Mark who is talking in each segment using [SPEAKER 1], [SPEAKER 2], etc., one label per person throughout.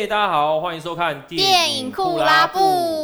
[SPEAKER 1] 嘿，大家好，欢迎收看
[SPEAKER 2] 电影库拉布，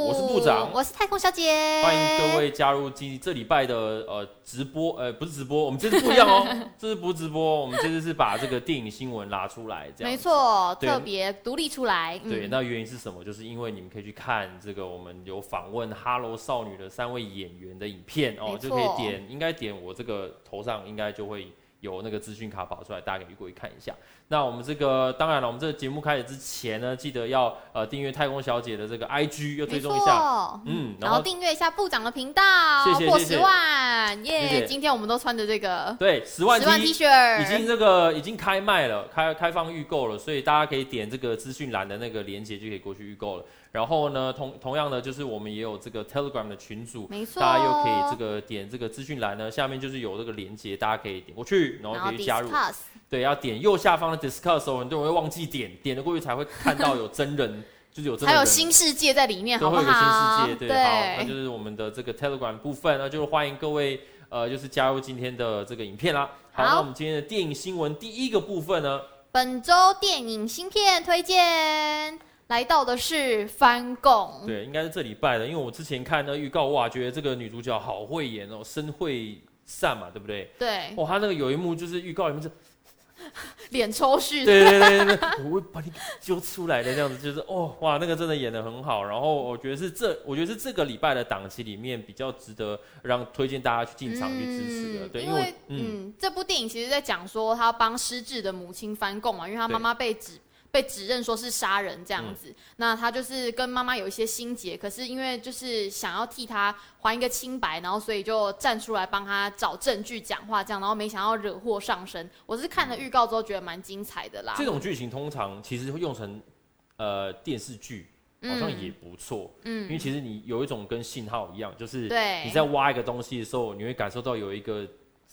[SPEAKER 1] 我是部长，
[SPEAKER 2] 我是太空小姐，
[SPEAKER 1] 欢迎各位加入今这礼拜的呃直播，呃不是直播，我们这次不一样哦，这次不是直播，我们这次是把这个电影新闻拿出来，这样
[SPEAKER 2] 没错，特别独立出来。
[SPEAKER 1] 对，那原因是什么？就是因为你们可以去看这个我们有访问哈喽少女的三位演员的影片哦，就可以点，应该点我这个头上应该就会。有那个资讯卡跑出来，大家可以过去看一下。那我们这个当然了，我们这个节目开始之前呢，记得要呃订阅太空小姐的这个 IG，要追踪一下，嗯，
[SPEAKER 2] 然后订阅一下部长的频道，
[SPEAKER 1] 谢谢
[SPEAKER 2] 破十万，耶！今天我们都穿着这个，
[SPEAKER 1] 对，十万
[SPEAKER 2] 十万 T 恤，
[SPEAKER 1] 已经这个已经开卖了，开开放预购了，所以大家可以点这个资讯栏的那个链接就可以过去预购了。然后呢，同同样的就是我们也有这个 Telegram 的群组，
[SPEAKER 2] 没错，
[SPEAKER 1] 大家又可以这个点这个资讯栏呢，下面就是有这个连接，大家可以点过去，然后可以加入。对，要点右下方的 Discuss 哦，很多人会忘记点，点了过去才会看到有真人，就是有真人。
[SPEAKER 2] 还有新世界在里面，好不好？
[SPEAKER 1] 会有个新世界，对，对好，那就是我们的这个 Telegram 部分，那就是欢迎各位呃，就是加入今天的这个影片啦。好，好那我们今天的电影新闻第一个部分呢，
[SPEAKER 2] 本周电影新片推荐。来到的是翻供，
[SPEAKER 1] 对，应该是这礼拜的，因为我之前看那预告，哇，觉得这个女主角好会演哦，身会善嘛，对不对？
[SPEAKER 2] 对，
[SPEAKER 1] 哇，她那个有一幕就是预告里面是
[SPEAKER 2] 脸抽搐，
[SPEAKER 1] 对对对对，我会把你揪出来的这样子，就是哦，哇，那个真的演的很好，然后我觉得是这，我觉得是这个礼拜的档期里面比较值得让推荐大家去进场去支持的，嗯、对，因为，嗯，
[SPEAKER 2] 这部电影其实在讲说他帮失智的母亲翻供嘛，因为他妈妈被指。被指认说是杀人这样子，嗯、那他就是跟妈妈有一些心结，可是因为就是想要替他还一个清白，然后所以就站出来帮他找证据讲话这样，然后没想到惹祸上身。我是看了预告之后觉得蛮精彩的啦。
[SPEAKER 1] 这种剧情通常其实会用成呃电视剧，好像也不错，嗯，因为其实你有一种跟信号一样，就是你在挖一个东西的时候，你会感受到有一个。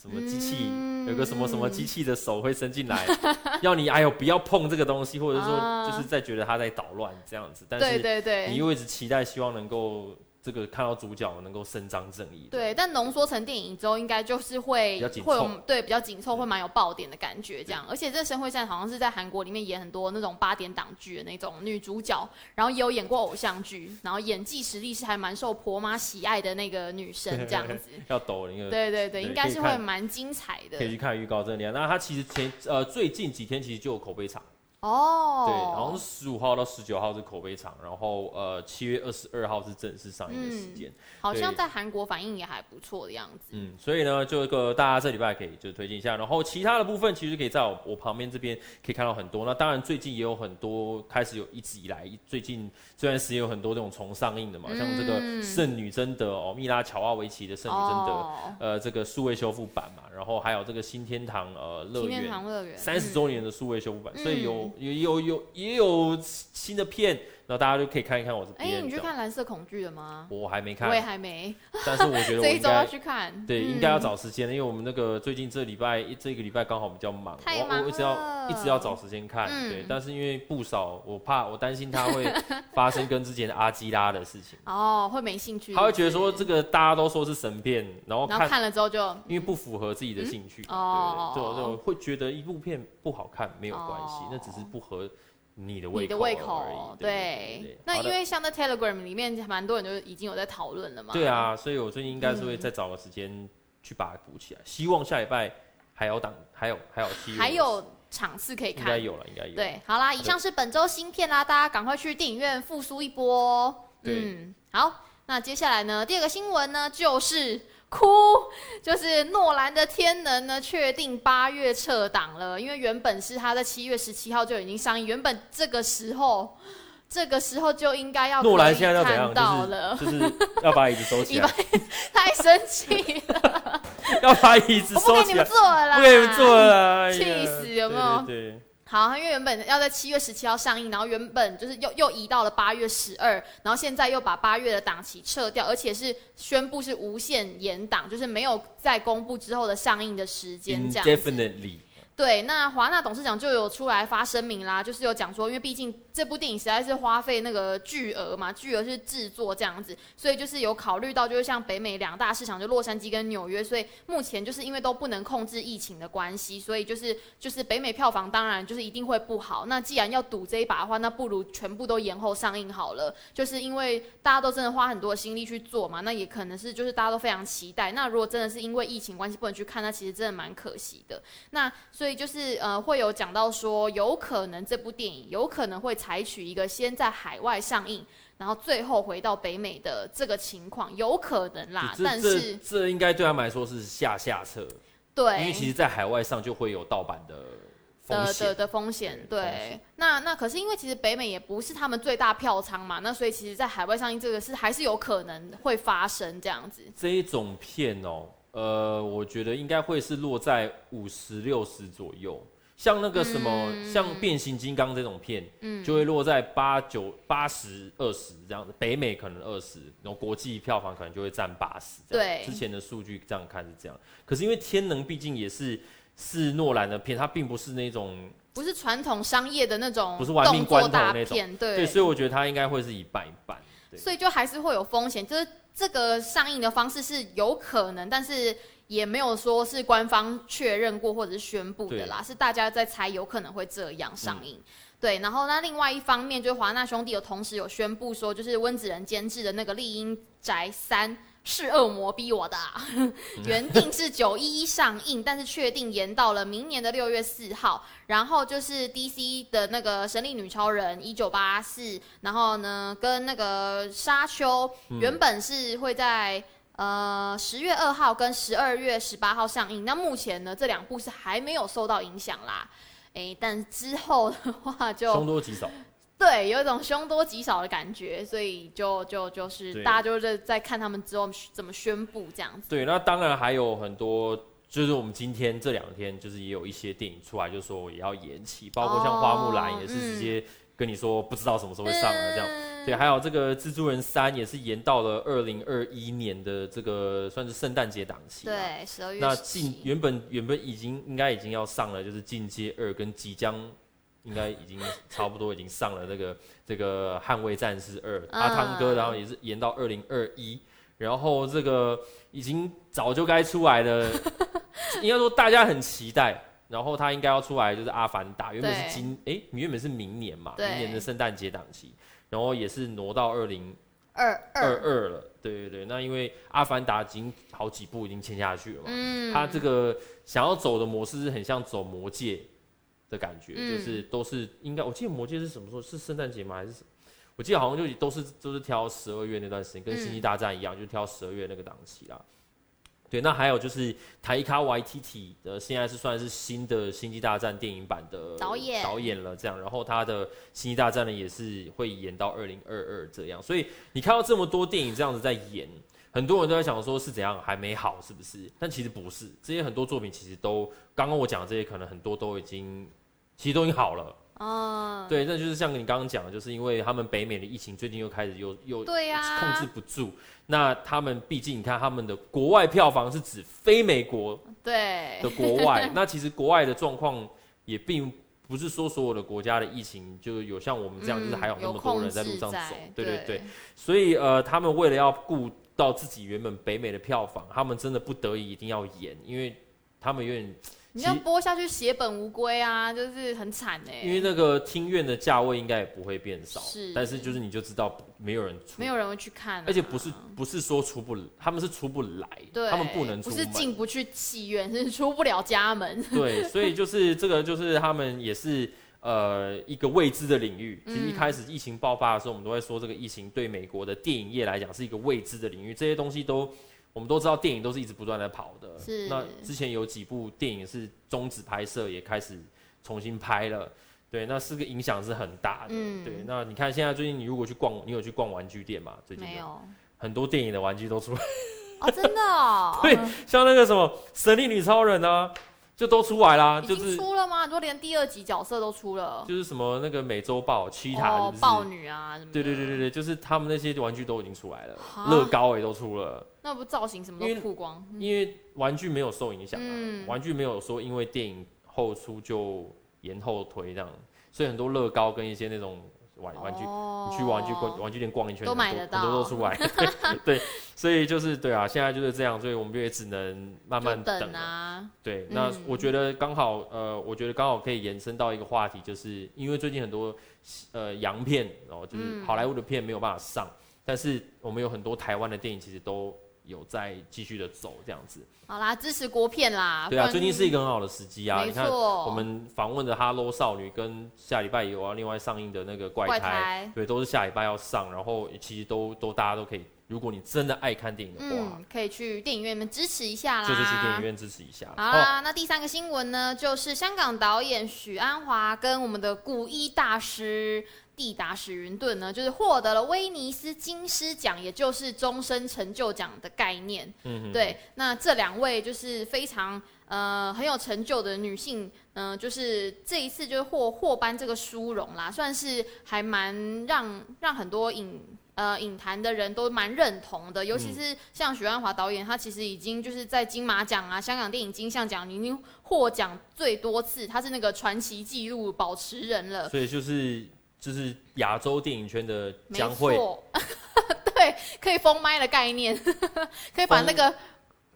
[SPEAKER 1] 什么机器、嗯、有个什么什么机器的手会伸进来，要你哎呦不要碰这个东西，或者说就是在觉得他在捣乱这样子，但是你又一直期待希望能够。这个看到主角能够伸张正义，
[SPEAKER 2] 对，但浓缩成电影之后，应该就是会会有对比较紧凑，会蛮有爆点的感觉这样。而且这申惠善好像是在韩国里面演很多那种八点档剧的那种女主角，然后也有演过偶像剧，然后演技实力是还蛮受婆妈喜爱的那个女生这样子。
[SPEAKER 1] 要抖那个，
[SPEAKER 2] 对对对，应该是会蛮精彩的。
[SPEAKER 1] 可以去看预告这里，那他其实前呃最近几天其实就有口碑场。
[SPEAKER 2] 哦，
[SPEAKER 1] 对，然后十五号到十九号是口碑场，然后呃七月二十二号是正式上映的时间，
[SPEAKER 2] 嗯，好像在韩国反应也还不错的样子。
[SPEAKER 1] 嗯，所以呢，就一个大家这礼拜可以就推荐一下，然后其他的部分其实可以在我我旁边这边可以看到很多。那当然最近也有很多开始有一直以来最近这段时间有很多这种重上映的嘛，嗯、像这个《圣女贞德》哦，蜜拉乔瓦维奇的《圣女贞德》哦，呃，这个数位修复版嘛，然后还有这个新天堂呃乐园，新天堂乐园三十周年的数位修复版，嗯、所以有有有有。也有新的片。然后大家就可以看一看我这边。哎，
[SPEAKER 2] 你去看蓝色恐惧了吗？
[SPEAKER 1] 我还没看，
[SPEAKER 2] 我也还没。
[SPEAKER 1] 但是我觉得我 这一周
[SPEAKER 2] 要去看。
[SPEAKER 1] 对，应该要找时间，因为我们那个最近这礼拜一这个礼拜刚好比较忙，我我一直要一直要找时间看。对，但是因为不少，我怕我担心他会 发生跟之前的阿基拉的事情。
[SPEAKER 2] 哦，会没兴趣。
[SPEAKER 1] 他会觉得说这个大家都说是神片，然后看
[SPEAKER 2] 看了之后就
[SPEAKER 1] 因为不符合自己的兴趣，哦，对对，就就会觉得一部片不好看没有关系，那只是不合。你的胃口，你的胃口，
[SPEAKER 2] 对。那因为像在 Telegram 里面，蛮多人就已经有在讨论了嘛。
[SPEAKER 1] 对啊，所以我最近应该是会再找个时间去把它补起来。嗯、希望下礼拜还有档，还有还有机会，
[SPEAKER 2] 还有场次可以看。
[SPEAKER 1] 应该有了，应该有。
[SPEAKER 2] 对，好啦，以上是本周新片啦，大家赶快去电影院复苏一波。嗯，好，那接下来呢，第二个新闻呢，就是。哭，就是诺兰的《天能》呢，确定八月撤档了，因为原本是他在七月十七号就已经上映，原本这个时候，这个时候就应该要诺兰现在要怎样？到了，
[SPEAKER 1] 就是，就是要把椅子收起来，
[SPEAKER 2] 太生气了，
[SPEAKER 1] 要把椅子收起来，不给你们
[SPEAKER 2] 坐了啦，
[SPEAKER 1] 不给你们坐了，
[SPEAKER 2] 气死有没有？好，因为原本要在七月十七号上映，然后原本就是又又移到了八月十二，然后现在又把八月的档期撤掉，而且是宣布是无限延档，就是没有再公布之后的上映的时间这样子。对，那华纳董事长就有出来发声明啦，就是有讲说，因为毕竟这部电影实在是花费那个巨额嘛，巨额是制作这样子，所以就是有考虑到，就是像北美两大市场，就洛杉矶跟纽约，所以目前就是因为都不能控制疫情的关系，所以就是就是北美票房当然就是一定会不好。那既然要赌这一把的话，那不如全部都延后上映好了，就是因为大家都真的花很多心力去做嘛，那也可能是就是大家都非常期待。那如果真的是因为疫情关系不能去看，那其实真的蛮可惜的。那所以就是呃，会有讲到说，有可能这部电影有可能会采取一个先在海外上映，然后最后回到北美的这个情况，有可能啦。但是
[SPEAKER 1] 这，应该对他们来说是下下策。
[SPEAKER 2] 对，
[SPEAKER 1] 因为其实，在海外上就会有盗版的的
[SPEAKER 2] 的的风险。对，那那可是因为其实北美也不是他们最大票仓嘛，那所以其实，在海外上映这个是还是有可能会发生这样子。
[SPEAKER 1] 这一种片哦。呃，我觉得应该会是落在五十六十左右，像那个什么，嗯、像变形金刚这种片，嗯，就会落在八九八十二十这样子。北美可能二十，然后国际票房可能就会占八十。
[SPEAKER 2] 对，
[SPEAKER 1] 之前的数据这样看是这样。可是因为天能毕竟也是是诺兰的片，它并不是那种
[SPEAKER 2] 不是传统商业的那种，
[SPEAKER 1] 不是玩命关头那种，
[SPEAKER 2] 对，
[SPEAKER 1] 对，所以我觉得它应该会是一半一半。
[SPEAKER 2] 所以就还是会有风险，就是。这个上映的方式是有可能，但是也没有说是官方确认过或者是宣布的啦，是大家在猜有可能会这样上映。嗯、对，然后那另外一方面，就是华纳兄弟有同时有宣布说，就是温子仁监制的那个《厉阴宅三》。是恶魔逼我的，啊 原定是九一一上映，但是确定延到了明年的六月四号。然后就是 DC 的那个神力女超人一九八四，然后呢跟那个沙丘原本是会在呃十月二号跟十二月十八号上映，那目前呢这两部是还没有受到影响啦。诶，但之后的话就
[SPEAKER 1] 凶多吉少。
[SPEAKER 2] 对，有一种凶多吉少的感觉，所以就就就是大家就是在看他们之后怎么宣布这样子。
[SPEAKER 1] 对，那当然还有很多，就是我们今天这两天就是也有一些电影出来，就说也要延期，包括像花木兰也是直接跟你说不知道什么时候会上了这样。嗯、对，还有这个蜘蛛人三也是延到了二零二一年的这个算是圣诞节档期。
[SPEAKER 2] 对，十二月。
[SPEAKER 1] 那进原本原本已经应该已经要上了，就是进阶二跟即将。应该已经差不多已经上了这个这个捍卫战士二阿汤哥，然后也是延到二零二一，然后这个已经早就该出来的，应该说大家很期待，然后他应该要出来就是阿凡达，原本是今哎原本是明年嘛，明年的圣诞节档期，然后也是挪到二零二二二了，对对对，那因为阿凡达已经好几部已经签下去了嘛，嗯，他这个想要走的模式是很像走魔戒。的感觉就是都是应该，我记得魔戒是什么时候？是圣诞节吗？还是什么？我记得好像就都是都是挑十二月那段时间，跟星际大战一样，就挑十二月那个档期啦。对，那还有就是塔伊卡 YTT 的，现在是算是新的星际大战电影版的导演导演了，这样。然后他的星际大战呢也是会演到二零二二这样。所以你看到这么多电影这样子在演，很多人都在想说是怎样还没好是不是？但其实不是，这些很多作品其实都刚刚我讲的这些，可能很多都已经。其实都已经好了哦，对，那就是像你刚刚讲的，就是因为他们北美的疫情最近又开始又又对呀控制不住，那他们毕竟你看他们的国外票房是指非美国对的国外，那其实国外的状况也并不是说所有的国家的疫情就有像我们这样，就是还有那么多人在路上走，对对对，所以呃，他们为了要顾到自己原本北美的票房，他们真的不得已一定要演，因为他们有点。
[SPEAKER 2] 你要播下去血本无归啊，就是很惨哎。
[SPEAKER 1] 因为那个听院的价位应该也不会变少，是，但是就是你就知道没有人出，
[SPEAKER 2] 没有人会去看，啊，
[SPEAKER 1] 而且不是不是说出不，他们是出不来，对，他们不能出，
[SPEAKER 2] 不是进不去戏院，是出不了家门。
[SPEAKER 1] 对，所以就是这个就是他们也是呃一个未知的领域。其实一开始疫情爆发的时候，我们都会说这个疫情对美国的电影业来讲是一个未知的领域，这些东西都。我们都知道电影都是一直不断在跑的，是。那之前有几部电影是终止拍摄，也开始重新拍了，对，那是个影响是很大的，嗯，对。那你看现在最近你如果去逛，你有去逛玩具店吗？最近没有。很多电影的玩具都出来。
[SPEAKER 2] 哦，真的哦。
[SPEAKER 1] 对，像那个什么神力女超人啊。就都出来啦，就是
[SPEAKER 2] 出了吗？你说连第二集角色都出了，
[SPEAKER 1] 就是什么那个美洲豹、七塔、
[SPEAKER 2] 哦、豹女啊，什么？
[SPEAKER 1] 对对对对对，就是他们那些玩具都已经出来了，乐高也都出了。
[SPEAKER 2] 那不造型什么都曝光？
[SPEAKER 1] 因为，因为玩具没有受影响啊，嗯、玩具没有说因为电影后出就延后推这样，所以很多乐高跟一些那种。玩玩具，哦、你去玩具逛玩具店逛一圈，
[SPEAKER 2] 都买得到，
[SPEAKER 1] 很多都出来。对，所以就是对啊，现在就是这样，所以我们也只能慢慢等，等啊。对，那我觉得刚好，呃，我觉得刚好可以延伸到一个话题，就是因为最近很多呃洋片，然后就是好莱坞的片没有办法上，嗯、但是我们有很多台湾的电影其实都。有在继续的走这样子，
[SPEAKER 2] 好啦，支持国片啦。
[SPEAKER 1] 对啊，最近是一个很好的时机啊。你看，我们访问的《哈喽少女》跟下礼拜有要，另外上映的那个怪胎，怪胎对，都是下礼拜要上。然后其实都都大家都可以，如果你真的爱看电影的话，
[SPEAKER 2] 嗯，可以去电影院里面支持一下啦。
[SPEAKER 1] 就是去电影院支持一下。
[SPEAKER 2] 好啦，哦、那第三个新闻呢，就是香港导演许鞍华跟我们的古衣大师。蒂达史云顿呢，就是获得了威尼斯金狮奖，也就是终身成就奖的概念。嗯，对。那这两位就是非常呃很有成就的女性，嗯、呃，就是这一次就是获获颁这个殊荣啦，算是还蛮让让很多影呃影坛的人都蛮认同的。尤其是像许鞍华导演，他其实已经就是在金马奖啊、香港电影金像奖已经获奖最多次，他是那个传奇纪录保持人了。
[SPEAKER 1] 所以就是。就是亚洲电影圈的将会，
[SPEAKER 2] 对，可以封麦的概念，可以把那个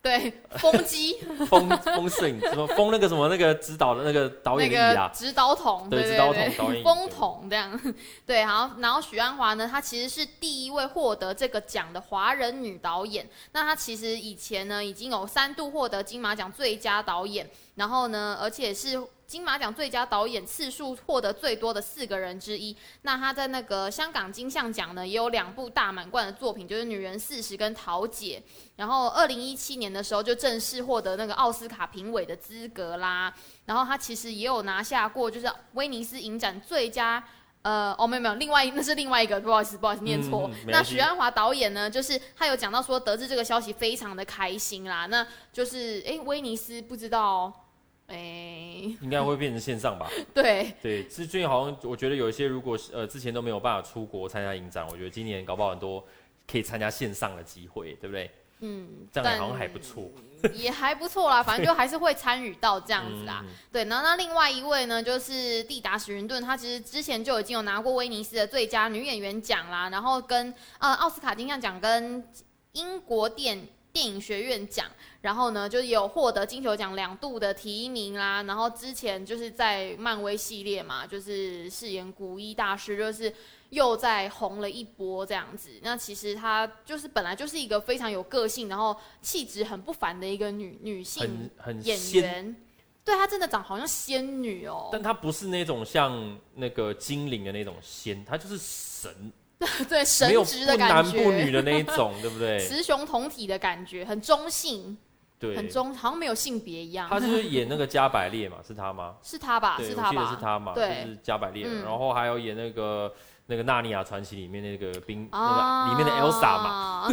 [SPEAKER 2] 对封机。
[SPEAKER 1] 封封摄影什么封那个什么那个指导的那个导演的椅啊，
[SPEAKER 2] 指导筒，
[SPEAKER 1] 对指导筒导演
[SPEAKER 2] 封筒这样，对，好，然后许鞍华呢，她其实是第一位获得这个奖的华人女导演，那她其实以前呢已经有三度获得金马奖最佳导演，然后呢，而且是。金马奖最佳导演次数获得最多的四个人之一。那他在那个香港金像奖呢，也有两部大满贯的作品，就是《女人四十》跟《桃姐》。然后二零一七年的时候，就正式获得那个奥斯卡评委的资格啦。然后他其实也有拿下过，就是威尼斯影展最佳，呃，哦，没有没有，另外那是另外一个，不好意思不好意思念错。嗯、那许鞍华导演呢，就是他有讲到说，得知这个消息非常的开心啦。那就是，哎，威尼斯不知道。哎，欸、
[SPEAKER 1] 应该会变成线上吧？对对，最近好像我觉得有一些，如果呃之前都没有办法出国参加影展，我觉得今年搞不好很多可以参加线上的机会，对不对？嗯，这样也好像还不错，
[SPEAKER 2] 也还不错啦，反正就还是会参与到这样子啦。嗯、对，然后那另外一位呢，就是蒂达史云顿，她其实之前就已经有拿过威尼斯的最佳女演员奖啦，然后跟呃奥斯卡金像奖跟英国电电影学院奖，然后呢，就是有获得金球奖两度的提名啦。然后之前就是在漫威系列嘛，就是饰演古一大师，就是又在红了一波这样子。那其实她就是本来就是一个非常有个性，然后气质很不凡的一个女女性演员。对，她真的长好像仙女哦，
[SPEAKER 1] 但她不是那种像那个精灵的那种仙，她就是神。
[SPEAKER 2] 对，神职的感觉，
[SPEAKER 1] 不男不女的那一种，对不对？
[SPEAKER 2] 雌雄同体的感觉，很中性，对，很中，好像没有性别一样。
[SPEAKER 1] 他是演那个加百列嘛？是他吗？
[SPEAKER 2] 是他吧？是他吧？
[SPEAKER 1] 我记得是他嘛？对，就是加百列。然后还有演那个那个《纳尼亚传奇》里面那个冰，那个里面的 Elsa 嘛？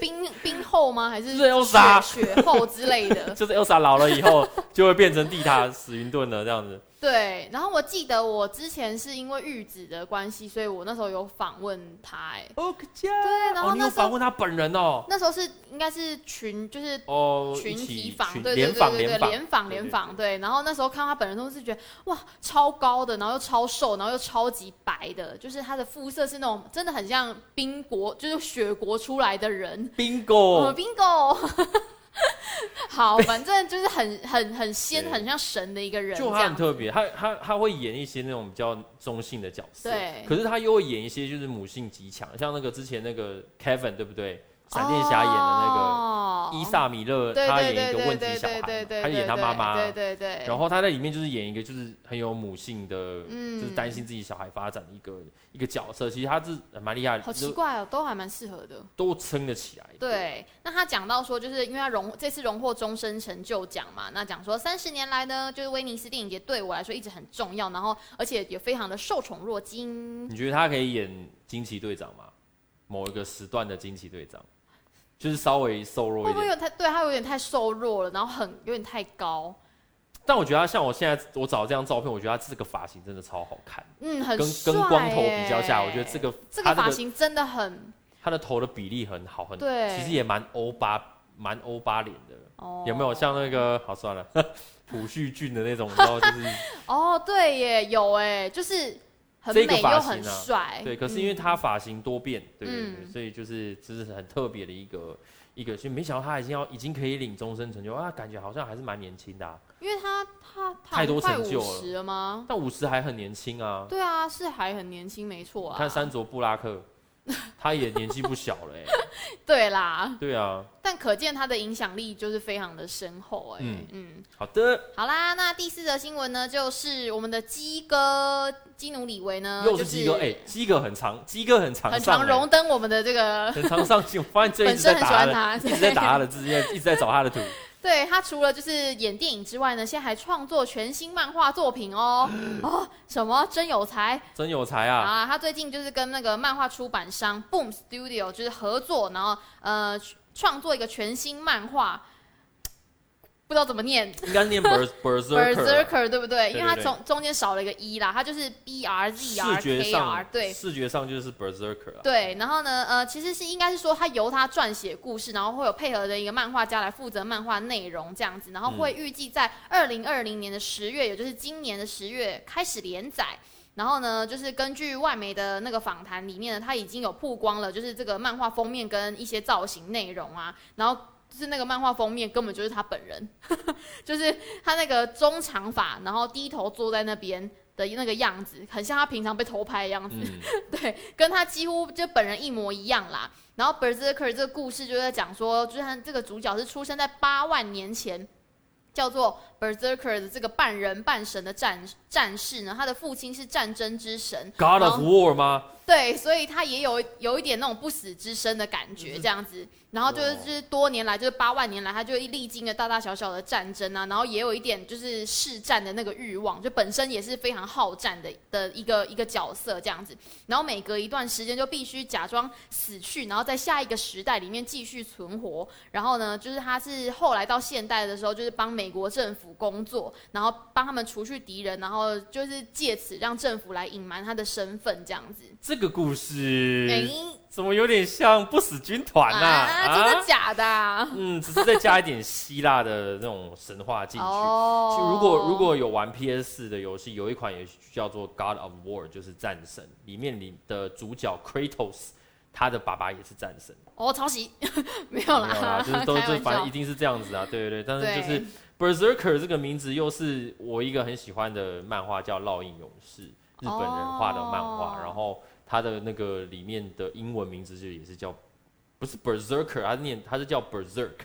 [SPEAKER 2] 冰冰后吗？还是
[SPEAKER 1] 是 Elsa
[SPEAKER 2] 雪后之类的？
[SPEAKER 1] 就是 Elsa 老了以后就会变成地塔史云顿了，这样子。
[SPEAKER 2] 对，然后我记得我之前是因为玉子的关系，所以我那时候有访问他，哎，
[SPEAKER 1] 哦，
[SPEAKER 2] 对，然后那时
[SPEAKER 1] 候访问他本人哦，
[SPEAKER 2] 那时候是应该是群，就是
[SPEAKER 1] 哦
[SPEAKER 2] 群体访，对对对对对，联访联访，对，然后那时候看到他本人都是觉得哇，超高的，然后又超瘦，然后又超级白的，就是他的肤色是那种真的很像冰国，就是雪国出来的人
[SPEAKER 1] ，Bingo，Bingo。
[SPEAKER 2] Bingo 好，反正就是很 很很仙，很像神的一个人。
[SPEAKER 1] 就他很特别，他他他会演一些那种比较中性的角色，
[SPEAKER 2] 对。
[SPEAKER 1] 可是他又会演一些就是母性极强，像那个之前那个 Kevin，对不对？闪电侠演的那个伊萨米勒，他演一个问题小孩，他演他妈妈，
[SPEAKER 2] 对对对。
[SPEAKER 1] 然后他在里面就是演一个就是很有母性的，就是担心自己小孩发展的一个一个角色。其实他是蛮厉害的，
[SPEAKER 2] 好奇怪哦，都还蛮适合的，
[SPEAKER 1] 都撑得起来。
[SPEAKER 2] 对，那他讲到说，就是因为他荣这次荣获终身成就奖嘛，那讲说三十年来呢，就是威尼斯电影节对我来说一直很重要，然后而且也非常的受宠若惊。
[SPEAKER 1] 你觉得他可以演惊奇队长吗？某一个时段的惊奇队长？就是稍微瘦弱一点，会不会
[SPEAKER 2] 有太对他有点太瘦弱了，然后很有点太高。
[SPEAKER 1] 但我觉得他像我现在我找这张照片，我觉得他这个发型真的超好看。
[SPEAKER 2] 嗯，很
[SPEAKER 1] 跟跟光头比较下，我觉得这个
[SPEAKER 2] 这个发型真的很，
[SPEAKER 1] 他的头的比例很好，很
[SPEAKER 2] 对，
[SPEAKER 1] 其实也蛮欧巴蛮欧巴脸的。
[SPEAKER 2] 哦，
[SPEAKER 1] 有没有像那个？好算了，朴叙俊的那种，然后就是。
[SPEAKER 2] 哦，对耶，有哎，就是很美又很帅。
[SPEAKER 1] 对，可是因为他发型多变，对对对，所以就是这是很特别的一个一个，所以没想到他已经要已经可以领终身成就啊，感觉好像还是蛮年轻的。
[SPEAKER 2] 因为他他
[SPEAKER 1] 太多成就
[SPEAKER 2] 了吗？
[SPEAKER 1] 但五十还很年轻啊。
[SPEAKER 2] 对啊，是还很年轻，没错啊。
[SPEAKER 1] 看山卓布拉克。他也年纪不小了哎，
[SPEAKER 2] 对啦，
[SPEAKER 1] 对啊，
[SPEAKER 2] 但可见他的影响力就是非常的深厚哎，嗯。嗯，
[SPEAKER 1] 好的，
[SPEAKER 2] 好啦，那第四则新闻呢，就是我们的基哥基努李维呢，
[SPEAKER 1] 又是基哥哎，基哥很长，基哥很长，
[SPEAKER 2] 很常荣登我们的这个
[SPEAKER 1] 很常上镜，我发现最近 很喜欢他，一直在打他的字，一直在找他的图。
[SPEAKER 2] 对，他除了就是演电影之外呢，现在还创作全新漫画作品哦。哦，什么真有才？
[SPEAKER 1] 真有才啊！
[SPEAKER 2] 啊，他最近就是跟那个漫画出版商 Boom Studio 就是合作，然后呃创作一个全新漫画。不知道怎么念，
[SPEAKER 1] 应该念 berserker
[SPEAKER 2] 对不对？因为它中中间少了一个一啦，它就是 b r z r k r，对，
[SPEAKER 1] 视觉上就是 berserker。
[SPEAKER 2] 对，然后呢，呃，其实是应该是说他由他撰写故事，然后会有配合的一个漫画家来负责漫画内容这样子，然后会预计在二零二零年的十月，也就是今年的十月开始连载。然后呢，就是根据外媒的那个访谈里面呢，他已经有曝光了，就是这个漫画封面跟一些造型内容啊，然后。就是那个漫画封面根本就是他本人，就是他那个中长发，然后低头坐在那边的那个样子，很像他平常被偷拍的样子，嗯、对，跟他几乎就本人一模一样啦。然后 Berserker 这个故事就在讲说，就是他这个主角是出生在八万年前，叫做 Berserker 的这个半人半神的战战士呢，他的父亲是战争之神
[SPEAKER 1] God of War 吗？
[SPEAKER 2] 对，所以他也有有一点那种不死之身的感觉，这样子。然后就是就是多年来，就是八万年来，他就历经了大大小小的战争啊，然后也有一点就是试战的那个欲望，就本身也是非常好战的的一个一个角色这样子。然后每隔一段时间就必须假装死去，然后在下一个时代里面继续存活。然后呢，就是他是后来到现代的时候，就是帮美国政府工作，然后帮他们除去敌人，然后就是借此让政府来隐瞒他的身份这样子。
[SPEAKER 1] 这个故事，欸、怎么有点像不死军团呐？
[SPEAKER 2] 啊，真的假的？啊？
[SPEAKER 1] 嗯，只是再加一点希腊的那种神话进去。哦，如果如果有玩 PS 的游戏，有一款也叫做 God of War，就是战神，里面里的主角 Kratos，他的爸爸也是战神。
[SPEAKER 2] 哦，抄袭？没有啦，没有啦，
[SPEAKER 1] 就是都这反正一定是这样子啊，对对对。但是就是 Berserker 这个名字又是我一个很喜欢的漫画，叫《烙印勇士》，日本人画的漫画，哦，然后。他的那个里面的英文名字就也是叫，不是 Berserker，他念他是叫 Berserk，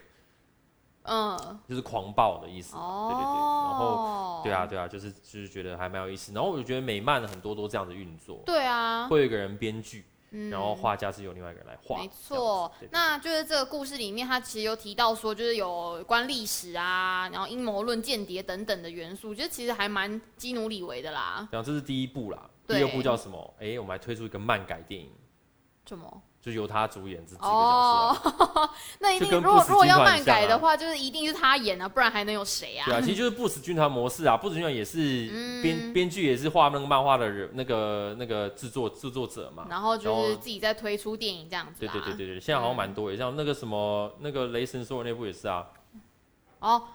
[SPEAKER 1] 嗯，就是狂暴的意思。哦，对对对，然后对啊对啊，就是就是觉得还蛮有意思。然后我就觉得美漫很多都这样的运作。对啊，会有一个人编剧，嗯，然后画家是由另外一个人来画。没错，那就是这个故事里面，他其实有提到说，就是有关历史啊，然后阴谋论、间谍等等的元素，我觉得其实还蛮基努里维的啦。然后这是第一部啦。第二部叫什么？哎、欸，我们还推出一个漫改电影，什么？就由他主演这几个角色。哦，那一定如果如果要漫改的话，就是一定是他演啊，不然还能有谁啊？对啊，其实就是不死军团模式啊，不死军团也是编编剧也是画那个漫画的人，那个那个制作制作者嘛。然后就是自己在推出电影这样子。对对对对对，现在好像蛮多，也像那个什么那个雷神说的那部也是啊。哦，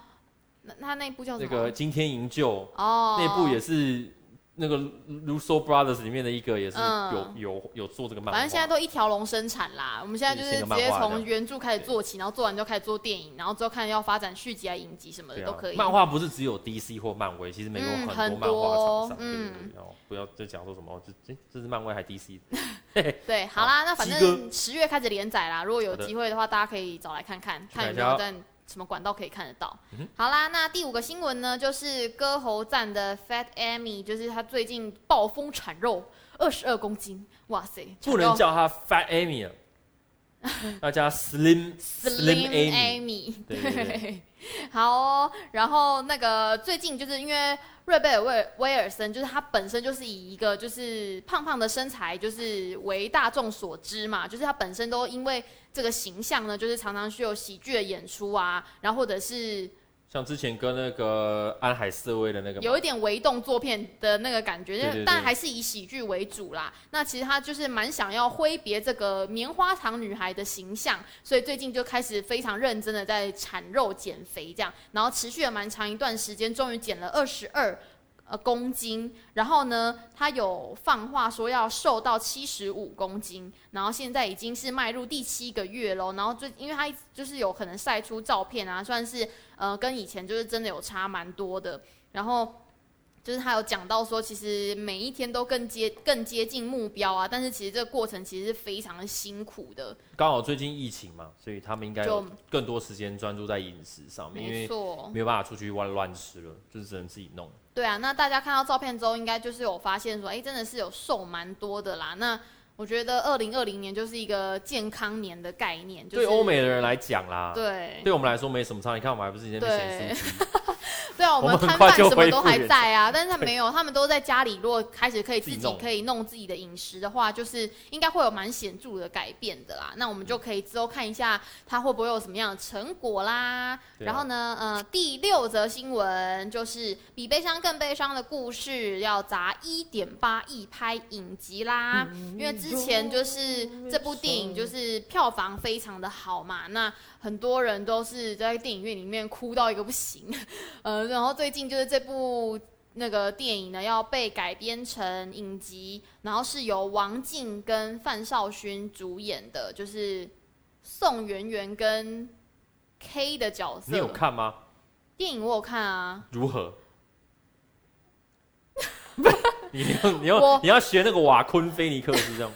[SPEAKER 1] 那他那部叫什么？那个惊天营救哦，那部也是。那个《Russo Brothers》里面的一个也是有、嗯、有有做这个漫画，反正现在都一条龙生产啦。我们现在就是直接从原著开始做起，然后做完就开始做电影，然后之后看要发展续集啊、影集什么的都可以。漫画不是只有 DC 或漫威，其实美国很多漫画厂商。嗯，然后不要再讲说什么这这这是漫威还 DC？对，好啦，那反正十月开始连载啦。如果有机会的话，大家可以找来看看，看有没有在。什么管道可以看得到？嗯、好啦，那第五个新闻呢，就是歌喉站的 Fat Amy，就是他最近暴风产肉二十二公斤，哇塞！不能叫他 Fat Amy 了，要叫 Slim Slim Amy。对，对，对，好哦。然后那个最近就是因为瑞贝尔威威尔森，就是他本身就是以一个就是胖胖的身材就是为大众所知嘛，就是他本身都因为。这个形象呢，就是常常是有喜剧的演出啊，然后或者是像之前跟那个安海瑟薇的那个，
[SPEAKER 2] 有一点微动作片的那个感觉，但还是以喜剧为主啦。那其实他就是蛮想要挥别这个棉花糖女孩的形象，所以最近就开始非常认真的在产肉减肥这样，然后持续了蛮长一段时间，终于减了二十二。呃，公斤，然后呢，他有放话说要瘦到七十五公斤，然后现在已经是迈入第七个月喽。然后最，因为他就是有可能晒出照片啊，算是呃跟以前就是真的有差蛮多的。然后就是他有讲到说，其实每一天都更接更接近目标啊，但是其实这个过程其实是非常的辛苦的。
[SPEAKER 1] 刚好最近疫情嘛，所以他们应该有更多时间专注在饮食上面，没错，没有办法出去乱乱吃了，就是只能自己弄。
[SPEAKER 2] 对啊，那大家看到照片之后，应该就是有发现说，哎，真的是有瘦蛮多的啦。那我觉得二零二零年就是一个健康年的概念，就是、
[SPEAKER 1] 对欧美的人来讲啦，
[SPEAKER 2] 对，
[SPEAKER 1] 对我们来说没什么差。你看我们还不是一天在显数据。
[SPEAKER 2] 对啊，我们摊贩什么都还在啊，但是他没有，他们都在家里。如果开始可以自己可以弄自己的饮食的话，就是应该会有蛮显著的改变的啦。那我们就可以之后看一下他会不会有什么样的成果啦。然后呢，呃，第六则新闻就是比悲伤更悲伤的故事要砸一点八亿拍影集啦。因为之前就是这部电影就是票房非常的好嘛，那。很多人都是在电影院里面哭到一个不行，呃，然后最近就是这部那个电影呢要被改编成影集，然后是由王静跟范少勋主演的，就是宋媛媛跟 K 的角色。
[SPEAKER 1] 你有看吗？
[SPEAKER 2] 电影我有看啊。
[SPEAKER 1] 如何？你要你要你要学那个瓦昆菲尼克斯这样，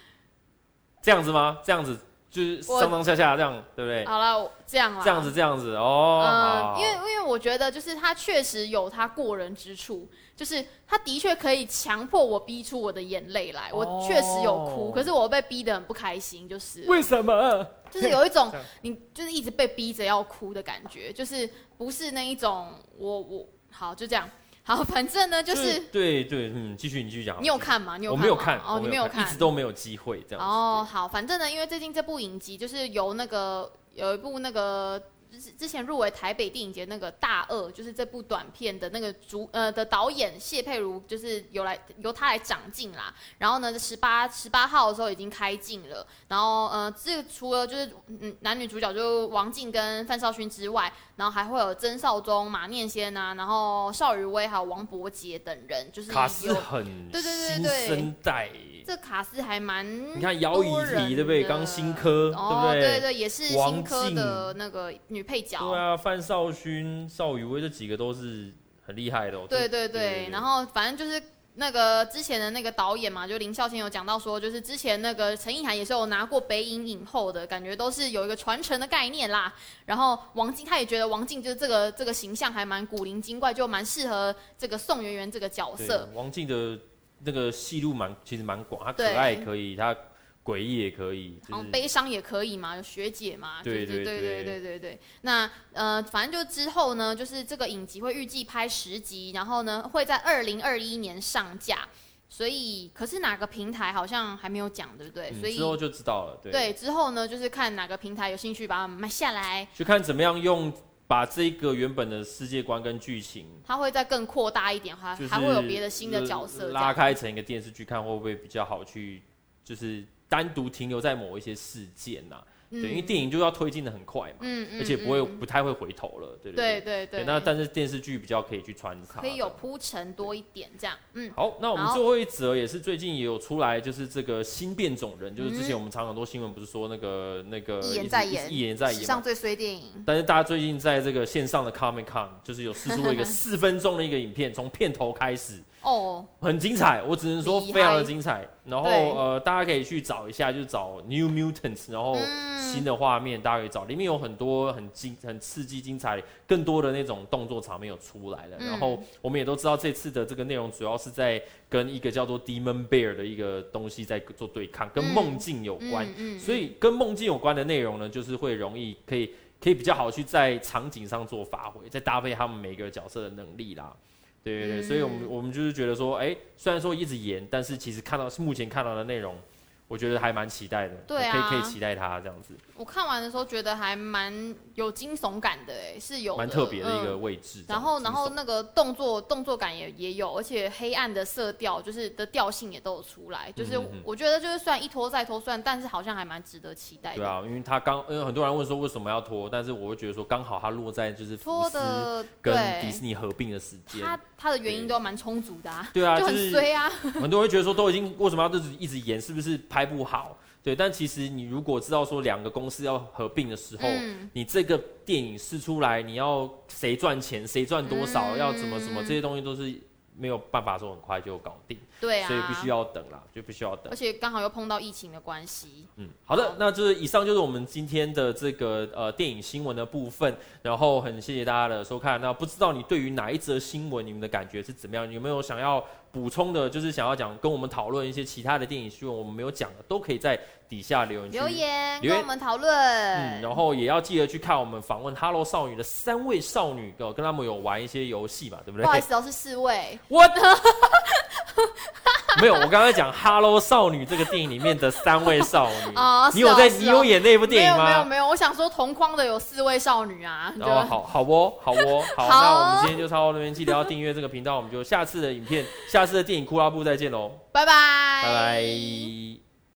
[SPEAKER 1] 这样子吗？这样子。就是上上下下这样，对不对？
[SPEAKER 2] 好了，这样了。
[SPEAKER 1] 这样子，这样子哦。
[SPEAKER 2] 嗯，因为因为我觉得，就是他确实有他过人之处，就是他的确可以强迫我逼出我的眼泪来。我确实有哭，可是我被逼得很不开心，就是。
[SPEAKER 1] 为什么？
[SPEAKER 2] 就是有一种你就是一直被逼着要哭的感觉，就是不是那一种我我好就这样。好，反正呢就是，
[SPEAKER 1] 对对，嗯，继续你继续讲。
[SPEAKER 2] 你有看吗？你有看吗？
[SPEAKER 1] 我没有看
[SPEAKER 2] 哦，你没有看，
[SPEAKER 1] 一直都没有机会这样。
[SPEAKER 2] 哦，好，反正呢，因为最近这部影集就是由那个有一部那个。之之前入围台北电影节那个大二，就是这部短片的那个主呃的导演谢佩如，就是由来由他来掌镜啦。然后呢，十八十八号的时候已经开镜了。然后呃，这个除了就是嗯男女主角就王静跟范少勋之外，然后还会有曾少宗、马念先呐、啊，然后邵雨薇还有王柏杰等人，就是
[SPEAKER 1] 卡斯很对对对对新生代。
[SPEAKER 2] 这卡斯还蛮
[SPEAKER 1] 你看姚以缇对不对？刚新科、哦、对不对？
[SPEAKER 2] 对对也是新科的那个女配角。
[SPEAKER 1] 对啊，范少勋、邵雨薇这几个都是很厉害的、哦。
[SPEAKER 2] 对对对，对，对，然后反正就是那个之前的那个导演嘛，就林孝谦有讲到说，就是之前那个陈意涵也是有拿过北影影后的，感觉都是有一个传承的概念啦。然后王静他也觉得王静就是这个这个形象还蛮古灵精怪，就蛮适合这个宋媛媛这个角色。
[SPEAKER 1] 王静的。那个戏路蛮其实蛮广他可爱也可以他诡异也可以然
[SPEAKER 2] 后悲伤也可以嘛有学姐嘛对对对对对。对那呃反正就之后呢就是这个影集会预计拍十集然后呢会在二零二一年上架所以可是哪个平台好像还没有讲对不
[SPEAKER 1] 对？
[SPEAKER 2] 所以
[SPEAKER 1] 之后就知道了对。
[SPEAKER 2] 对之后呢就是看哪个平台有兴趣把它买下来。
[SPEAKER 1] 就看怎么样用把这个原本的世界观跟剧情，
[SPEAKER 2] 它会再更扩大一点，还、就是、还会有别的新的角色
[SPEAKER 1] 拉开成一个电视剧看，会不会比较好去？就是单独停留在某一些事件呐、啊。对，因为电影就要推进的很快嘛，嗯，而且不会、嗯、不太会回头了，对对
[SPEAKER 2] 对对，
[SPEAKER 1] 那但是电视剧比较可以去穿插，
[SPEAKER 2] 可以有铺陈多一点这样，嗯。
[SPEAKER 1] 好，那我们最后一则也是最近也有出来，就是这个新变种人，就是之前我们常常很多新闻不是说那个那个
[SPEAKER 2] 一言在言，
[SPEAKER 1] 一言在言，
[SPEAKER 2] 史上最衰电影。
[SPEAKER 1] 但是大家最近在这个线上的 Comic Con 就是有释出了一个 四分钟的一个影片，从片头开始。哦，很精彩，我只能说非常的精彩。然后呃，大家可以去找一下，就是找 New Mutants，然后新的画面，大家可以找，里面有很多很精、很刺激、精彩，更多的那种动作场面有出来了。然后我们也都知道，这次的这个内容主要是在跟一个叫做 Demon Bear 的一个东西在做对抗，跟梦境有关。所以跟梦境有关的内容呢，就是会容易可以可以比较好去在场景上做发挥，再搭配他们每个角色的能力啦。对对对，所以我们我们就是觉得说，哎，虽然说一直延，但是其实看到是目前看到的内容，我觉得还蛮期待的，
[SPEAKER 2] 对啊，
[SPEAKER 1] 可以可以期待它这样子。
[SPEAKER 2] 我看完的时候觉得还蛮有惊悚感的，哎，是有
[SPEAKER 1] 蛮特别的一个位置。
[SPEAKER 2] 嗯、然后然后那个动作动作感也也有，而且黑暗的色调就是的调性也都有出来，就是我觉得就是算一拖再拖算，但是好像还蛮值得期待的。
[SPEAKER 1] 对啊，因为他刚因为很多人问说为什么要拖，但是我会觉得说刚好它落在就是拖的跟迪士尼合并的时间，
[SPEAKER 2] 它它的原因都蛮充足的啊。
[SPEAKER 1] 对啊，
[SPEAKER 2] 就很衰啊。
[SPEAKER 1] 很多人会觉得说都已经为什么要一直一直演，是不是拍不好？对，但其实你如果知道说两个公司要合并的时候，嗯、你这个电影试出来，你要谁赚钱，谁赚多少，嗯、要怎么怎么，这些东西都是没有办法说很快就搞定。
[SPEAKER 2] 对啊，
[SPEAKER 1] 所以必须要等啦，就必须要等。
[SPEAKER 2] 而且刚好又碰到疫情的关系。
[SPEAKER 1] 嗯，好的，好，那就是以上就是我们今天的这个呃电影新闻的部分，然后很谢谢大家的收看。那不知道你对于哪一则新闻，你们的感觉是怎么样？有没有想要补充的？就是想要讲跟我们讨论一些其他的电影新闻，我们没有讲的，都可以在。底下留言
[SPEAKER 2] 留言跟我们讨论，嗯，
[SPEAKER 1] 然后也要记得去看我们访问 Hello 少女的三位少女，跟他们有玩一些游戏嘛，对不对？
[SPEAKER 2] 不好意思，哦，是四位。
[SPEAKER 1] 我 没有，我刚才讲 Hello 少女这个电影里面的三位少女
[SPEAKER 2] 哦，
[SPEAKER 1] 你有在，你有演那部电影吗？
[SPEAKER 2] 没有，没有，我想说同框的有四位少女啊。
[SPEAKER 1] 哦，好好哦，好哦，好，那我们今天就差不多这边，记得要订阅这个频道，我们就下次的影片，下次的电影库拉布再见喽，
[SPEAKER 2] 拜拜，
[SPEAKER 1] 拜拜。